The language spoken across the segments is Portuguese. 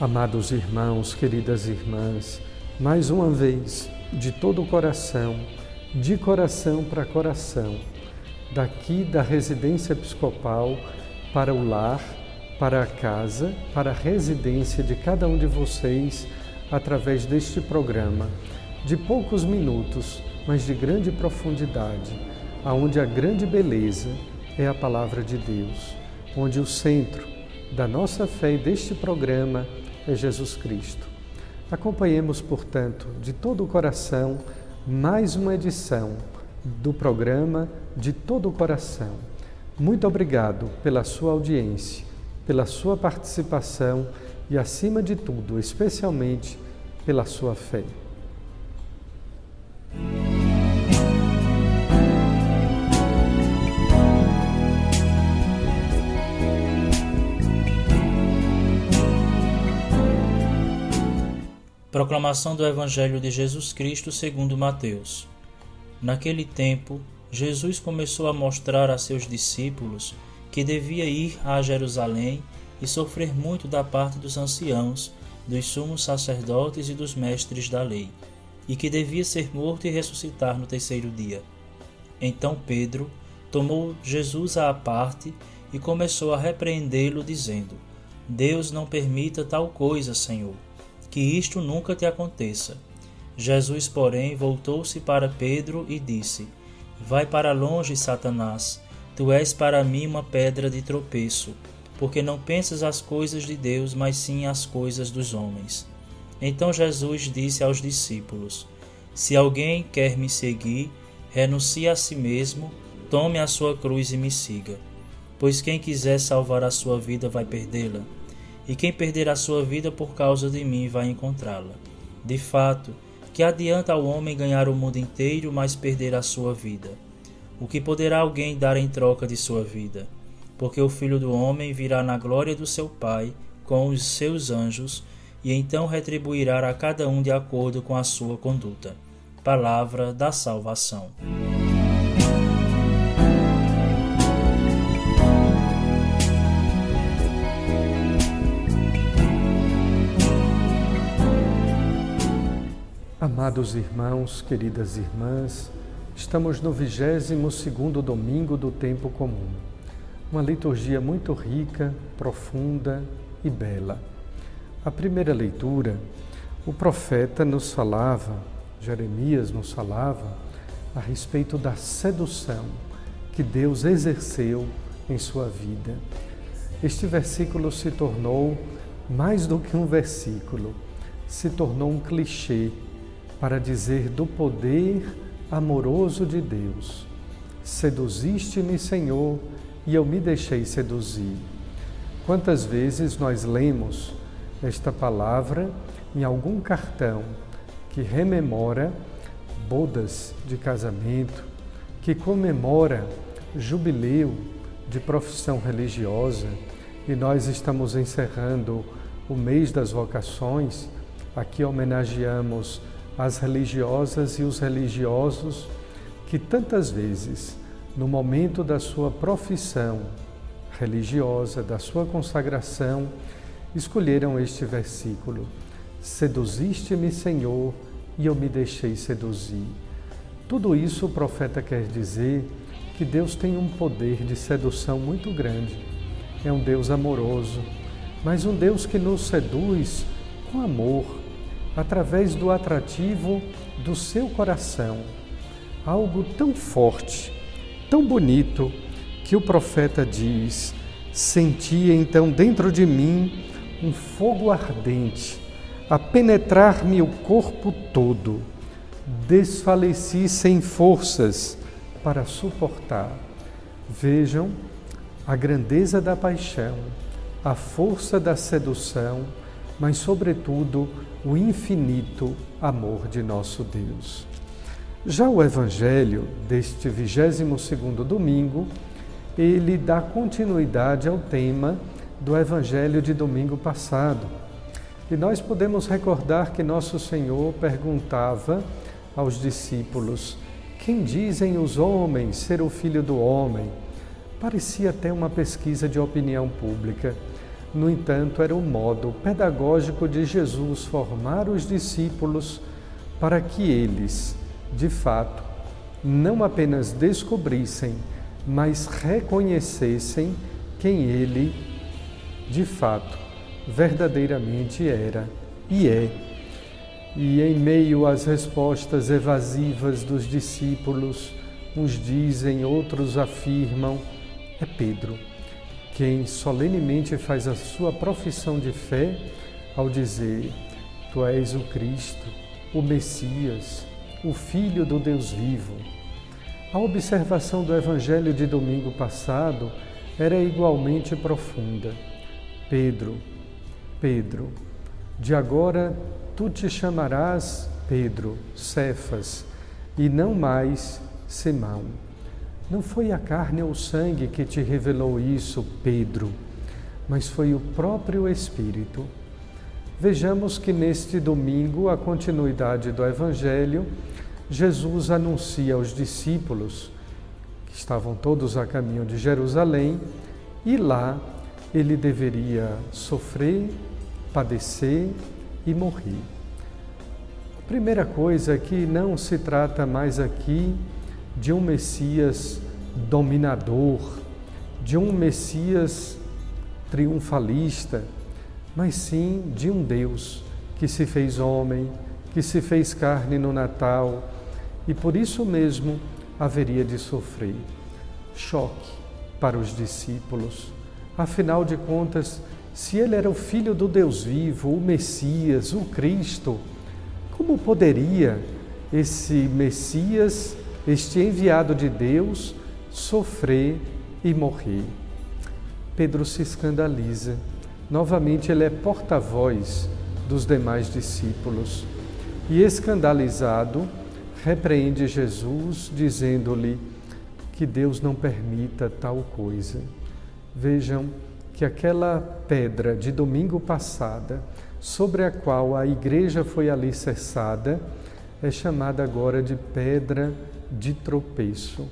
Amados irmãos, queridas irmãs, mais uma vez, de todo o coração, de coração para coração, daqui da residência episcopal para o lar, para a casa, para a residência de cada um de vocês, através deste programa, de poucos minutos, mas de grande profundidade, aonde a grande beleza é a palavra de Deus, onde o centro da nossa fé e deste programa é Jesus Cristo. Acompanhemos, portanto, de todo o coração mais uma edição do programa De Todo o Coração. Muito obrigado pela sua audiência, pela sua participação e, acima de tudo, especialmente pela sua fé. Proclamação do Evangelho de Jesus Cristo segundo Mateus. Naquele tempo, Jesus começou a mostrar a seus discípulos que devia ir a Jerusalém e sofrer muito da parte dos anciãos, dos sumos sacerdotes e dos mestres da lei, e que devia ser morto e ressuscitar no terceiro dia. Então Pedro tomou Jesus à parte e começou a repreendê-lo, dizendo: Deus não permita tal coisa, Senhor que isto nunca te aconteça. Jesus, porém, voltou-se para Pedro e disse: Vai para longe, Satanás. Tu és para mim uma pedra de tropeço, porque não pensas as coisas de Deus, mas sim as coisas dos homens. Então Jesus disse aos discípulos: Se alguém quer me seguir, renuncie a si mesmo, tome a sua cruz e me siga. Pois quem quiser salvar a sua vida vai perdê-la e quem perder a sua vida por causa de mim vai encontrá-la. De fato, que adianta ao homem ganhar o mundo inteiro, mas perder a sua vida? O que poderá alguém dar em troca de sua vida? Porque o filho do homem virá na glória do seu Pai com os seus anjos, e então retribuirá a cada um de acordo com a sua conduta. Palavra da salvação. Amados irmãos, queridas irmãs, estamos no 22º domingo do tempo comum. Uma liturgia muito rica, profunda e bela. A primeira leitura, o profeta nos falava, Jeremias nos falava a respeito da sedução que Deus exerceu em sua vida. Este versículo se tornou mais do que um versículo, se tornou um clichê para dizer do poder amoroso de Deus. Seduziste-me, Senhor, e eu me deixei seduzir. Quantas vezes nós lemos esta palavra em algum cartão que rememora bodas de casamento, que comemora jubileu de profissão religiosa, e nós estamos encerrando o mês das vocações, aqui homenageamos as religiosas e os religiosos que tantas vezes, no momento da sua profissão religiosa, da sua consagração, escolheram este versículo: Seduziste-me, Senhor, e eu me deixei seduzir. Tudo isso o profeta quer dizer que Deus tem um poder de sedução muito grande. É um Deus amoroso, mas um Deus que nos seduz com amor, através do atrativo do seu coração. Algo tão forte, tão bonito, que o profeta diz: Sentia então dentro de mim um fogo ardente a penetrar-me o corpo todo. Desfaleci sem forças para suportar. Vejam a grandeza da paixão, a força da sedução mas, sobretudo, o infinito amor de nosso Deus. Já o Evangelho deste 22º domingo, ele dá continuidade ao tema do Evangelho de domingo passado. E nós podemos recordar que nosso Senhor perguntava aos discípulos: Quem dizem os homens ser o filho do homem? Parecia até uma pesquisa de opinião pública. No entanto, era o modo pedagógico de Jesus formar os discípulos para que eles, de fato, não apenas descobrissem, mas reconhecessem quem ele, de fato, verdadeiramente era e é. E em meio às respostas evasivas dos discípulos, uns dizem, outros afirmam, é Pedro quem solenemente faz a sua profissão de fé ao dizer: Tu és o Cristo, o Messias, o Filho do Deus vivo. A observação do Evangelho de domingo passado era igualmente profunda. Pedro, Pedro, de agora tu te chamarás Pedro, Cefas, e não mais Simão. Não foi a carne ou o sangue que te revelou isso, Pedro, mas foi o próprio Espírito. Vejamos que neste domingo, a continuidade do Evangelho, Jesus anuncia aos discípulos, que estavam todos a caminho de Jerusalém, e lá ele deveria sofrer, padecer e morrer. A primeira coisa é que não se trata mais aqui de um Messias dominador, de um Messias triunfalista, mas sim de um Deus que se fez homem, que se fez carne no Natal e por isso mesmo haveria de sofrer. Choque para os discípulos. Afinal de contas, se ele era o filho do Deus vivo, o Messias, o Cristo, como poderia esse Messias este enviado de Deus sofrer e morrer. Pedro se escandaliza. Novamente, ele é porta-voz dos demais discípulos. E escandalizado, repreende Jesus, dizendo-lhe que Deus não permita tal coisa. Vejam que aquela pedra de domingo passada, sobre a qual a igreja foi alicerçada, é chamada agora de pedra de tropeço.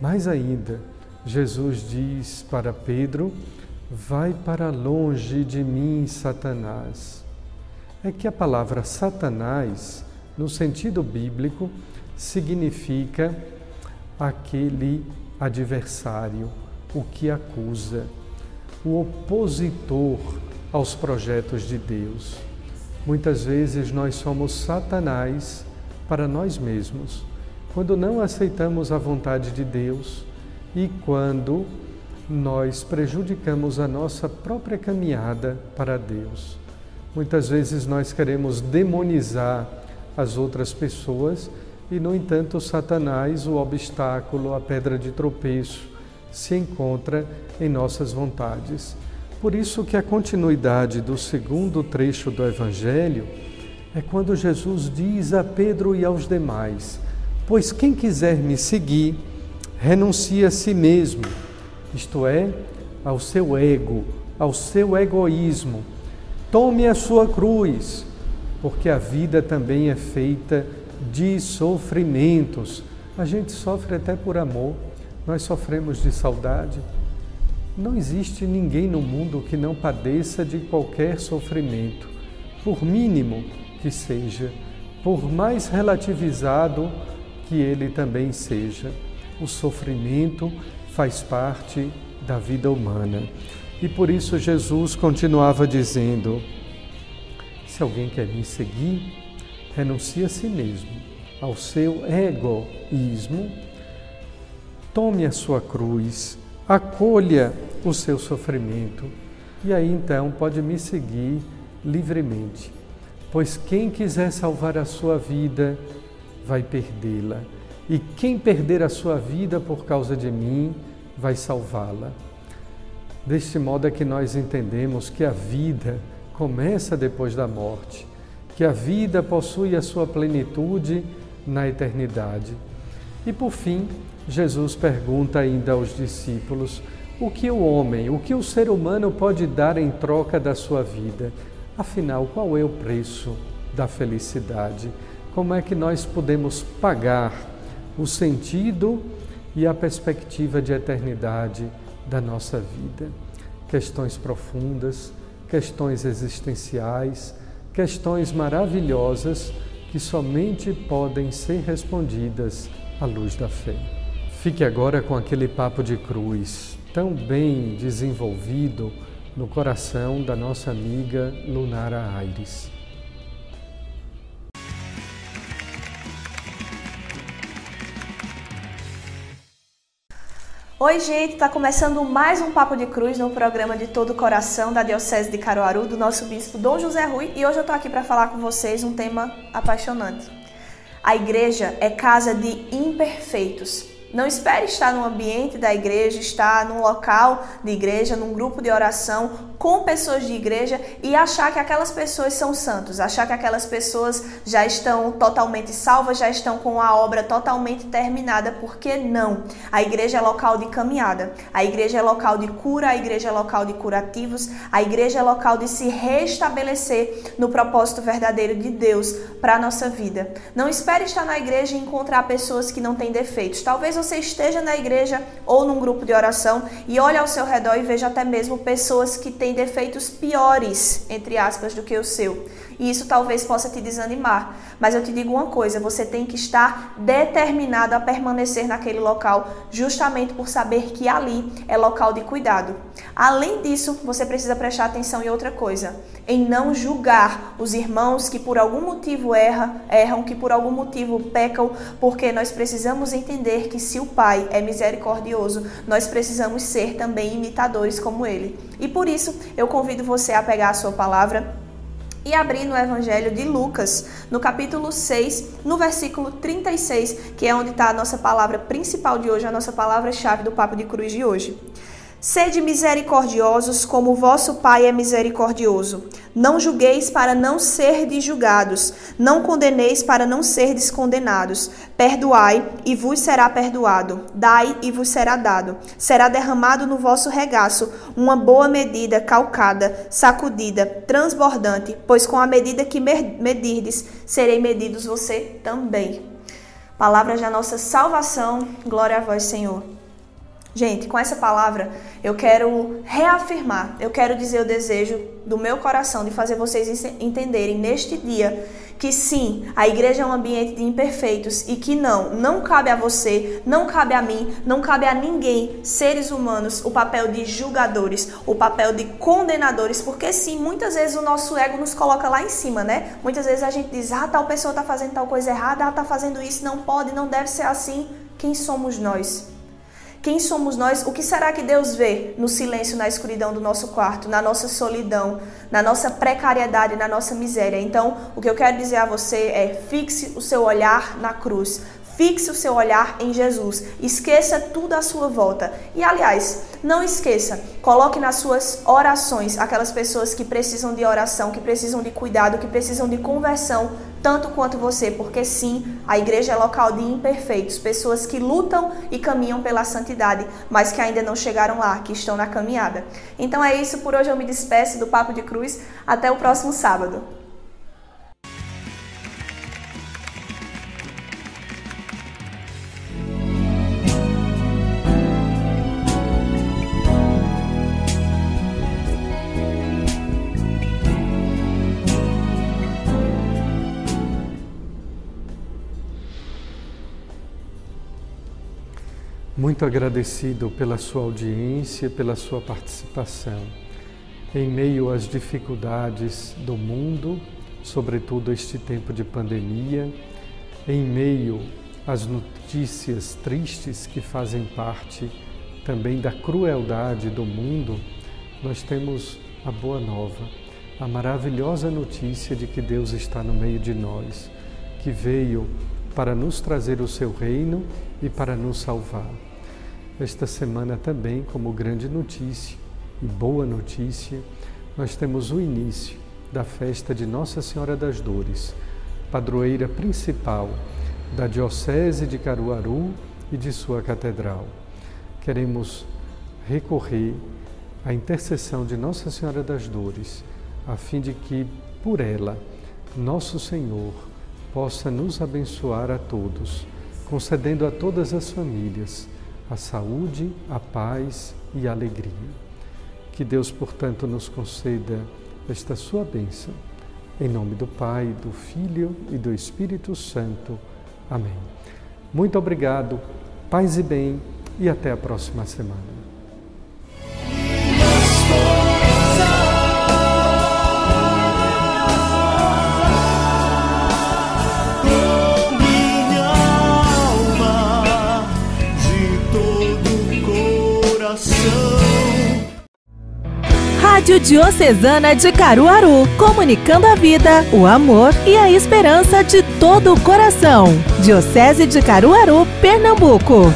Mais ainda, Jesus diz para Pedro: Vai para longe de mim, Satanás. É que a palavra Satanás, no sentido bíblico, significa aquele adversário, o que acusa, o opositor aos projetos de Deus. Muitas vezes nós somos Satanás para nós mesmos quando não aceitamos a vontade de Deus e quando nós prejudicamos a nossa própria caminhada para Deus. Muitas vezes nós queremos demonizar as outras pessoas e, no entanto, Satanás, o obstáculo, a pedra de tropeço, se encontra em nossas vontades. Por isso que a continuidade do segundo trecho do Evangelho é quando Jesus diz a Pedro e aos demais: Pois quem quiser me seguir, renuncie a si mesmo, isto é, ao seu ego, ao seu egoísmo. Tome a sua cruz, porque a vida também é feita de sofrimentos. A gente sofre até por amor, nós sofremos de saudade. Não existe ninguém no mundo que não padeça de qualquer sofrimento, por mínimo que seja, por mais relativizado que ele também seja. O sofrimento faz parte da vida humana. E por isso Jesus continuava dizendo: se alguém quer me seguir, renuncie a si mesmo, ao seu egoísmo, tome a sua cruz, acolha o seu sofrimento, e aí então pode me seguir livremente. Pois quem quiser salvar a sua vida, vai perdê-la. E quem perder a sua vida por causa de mim, vai salvá-la. Deste modo é que nós entendemos que a vida começa depois da morte, que a vida possui a sua plenitude na eternidade. E por fim, Jesus pergunta ainda aos discípulos o que o homem, o que o ser humano pode dar em troca da sua vida. Afinal, qual é o preço da felicidade? Como é que nós podemos pagar o sentido e a perspectiva de eternidade da nossa vida? Questões profundas, questões existenciais, questões maravilhosas que somente podem ser respondidas à luz da fé. Fique agora com aquele papo de cruz tão bem desenvolvido no coração da nossa amiga Lunara Aires. Oi, gente, está começando mais um Papo de Cruz no programa de Todo o Coração da Diocese de Caruaru, do nosso bispo Dom José Rui, e hoje eu estou aqui para falar com vocês um tema apaixonante. A igreja é casa de imperfeitos. Não espere estar no ambiente da igreja, estar num local de igreja, num grupo de oração, com pessoas de igreja e achar que aquelas pessoas são santos, achar que aquelas pessoas já estão totalmente salvas, já estão com a obra totalmente terminada, porque não. A igreja é local de caminhada, a igreja é local de cura, a igreja é local de curativos, a igreja é local de se restabelecer no propósito verdadeiro de Deus para a nossa vida. Não espere estar na igreja e encontrar pessoas que não têm defeitos. Talvez você esteja na igreja ou num grupo de oração e olhe ao seu redor e veja até mesmo pessoas que têm defeitos piores, entre aspas, do que o seu. E isso talvez possa te desanimar. Mas eu te digo uma coisa: você tem que estar determinado a permanecer naquele local, justamente por saber que ali é local de cuidado. Além disso, você precisa prestar atenção em outra coisa: em não julgar os irmãos que por algum motivo erram, erram, que por algum motivo pecam, porque nós precisamos entender que se o Pai é misericordioso, nós precisamos ser também imitadores como ele. E por isso, eu convido você a pegar a sua palavra e abrir no Evangelho de Lucas, no capítulo 6, no versículo 36, que é onde está a nossa palavra principal de hoje, a nossa palavra-chave do Papo de Cruz de hoje. Sede misericordiosos, como vosso Pai é misericordioso. Não julgueis para não serdes julgados. Não condeneis para não serdes condenados. Perdoai, e vos será perdoado. Dai, e vos será dado. Será derramado no vosso regaço uma boa medida, calcada, sacudida, transbordante, pois com a medida que medirdes, serei medidos você também. Palavras da nossa salvação. Glória a vós, Senhor. Gente, com essa palavra eu quero reafirmar, eu quero dizer o desejo do meu coração de fazer vocês entenderem neste dia que sim, a igreja é um ambiente de imperfeitos e que não, não cabe a você, não cabe a mim, não cabe a ninguém, seres humanos, o papel de julgadores, o papel de condenadores, porque sim, muitas vezes o nosso ego nos coloca lá em cima, né? Muitas vezes a gente diz, ah, tal pessoa está fazendo tal coisa errada, ah, está fazendo isso, não pode, não deve ser assim. Quem somos nós? Quem somos nós? O que será que Deus vê no silêncio, na escuridão do nosso quarto, na nossa solidão, na nossa precariedade, na nossa miséria? Então, o que eu quero dizer a você é: fixe o seu olhar na cruz. Fixe o seu olhar em Jesus. Esqueça tudo à sua volta. E aliás, não esqueça, coloque nas suas orações aquelas pessoas que precisam de oração, que precisam de cuidado, que precisam de conversão, tanto quanto você, porque sim, a igreja é local de imperfeitos, pessoas que lutam e caminham pela santidade, mas que ainda não chegaram lá, que estão na caminhada. Então é isso, por hoje eu me despeço do Papo de Cruz. Até o próximo sábado. Muito agradecido pela sua audiência, pela sua participação. Em meio às dificuldades do mundo, sobretudo este tempo de pandemia, em meio às notícias tristes que fazem parte também da crueldade do mundo, nós temos a boa nova, a maravilhosa notícia de que Deus está no meio de nós, que veio para nos trazer o seu reino e para nos salvar esta semana também, como grande notícia e boa notícia, nós temos o início da festa de Nossa Senhora das Dores, padroeira principal da Diocese de Caruaru e de sua catedral. Queremos recorrer à intercessão de Nossa Senhora das Dores, a fim de que, por ela, nosso Senhor possa nos abençoar a todos, concedendo a todas as famílias a saúde, a paz e a alegria. Que Deus, portanto, nos conceda esta sua bênção. Em nome do Pai, do Filho e do Espírito Santo. Amém. Muito obrigado, paz e bem, e até a próxima semana. Rádio Diocesana de Caruaru, comunicando a vida, o amor e a esperança de todo o coração. Diocese de Caruaru, Pernambuco.